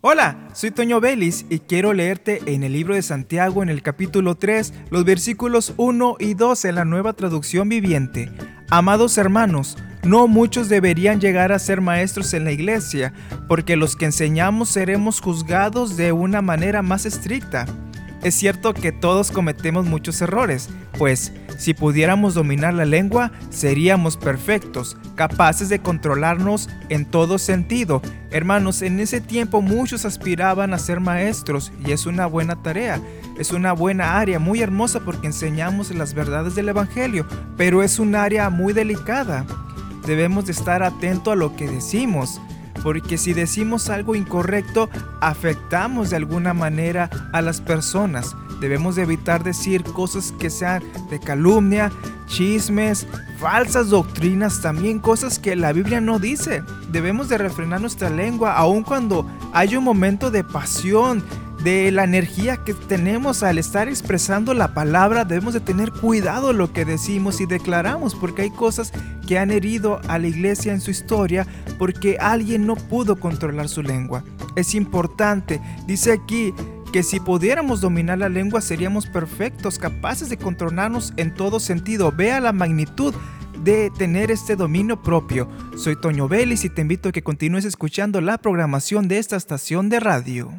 Hola, soy Toño Vélez y quiero leerte en el libro de Santiago en el capítulo 3 los versículos 1 y 2 en la nueva traducción viviente. Amados hermanos, no muchos deberían llegar a ser maestros en la iglesia, porque los que enseñamos seremos juzgados de una manera más estricta. Es cierto que todos cometemos muchos errores, pues si pudiéramos dominar la lengua, seríamos perfectos, capaces de controlarnos en todo sentido. Hermanos, en ese tiempo muchos aspiraban a ser maestros y es una buena tarea. Es una buena área, muy hermosa porque enseñamos las verdades del Evangelio, pero es un área muy delicada. Debemos de estar atentos a lo que decimos porque si decimos algo incorrecto, afectamos de alguna manera a las personas. Debemos evitar decir cosas que sean de calumnia, chismes, falsas doctrinas, también cosas que la Biblia no dice. Debemos de refrenar nuestra lengua aun cuando hay un momento de pasión, de la energía que tenemos al estar expresando la palabra, debemos de tener cuidado lo que decimos y declaramos, porque hay cosas que han herido a la iglesia en su historia porque alguien no pudo controlar su lengua. Es importante, dice aquí, que si pudiéramos dominar la lengua seríamos perfectos, capaces de controlarnos en todo sentido. Vea la magnitud de tener este dominio propio. Soy Toño Vélez y te invito a que continúes escuchando la programación de esta estación de radio.